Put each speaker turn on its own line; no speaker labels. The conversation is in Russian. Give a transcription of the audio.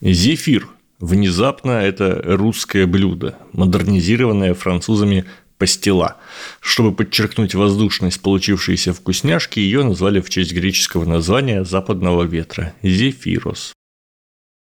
Зефир. Внезапно это русское блюдо, модернизированное французами пастила. Чтобы подчеркнуть воздушность получившейся вкусняшки, ее назвали в честь греческого названия западного ветра – зефирос.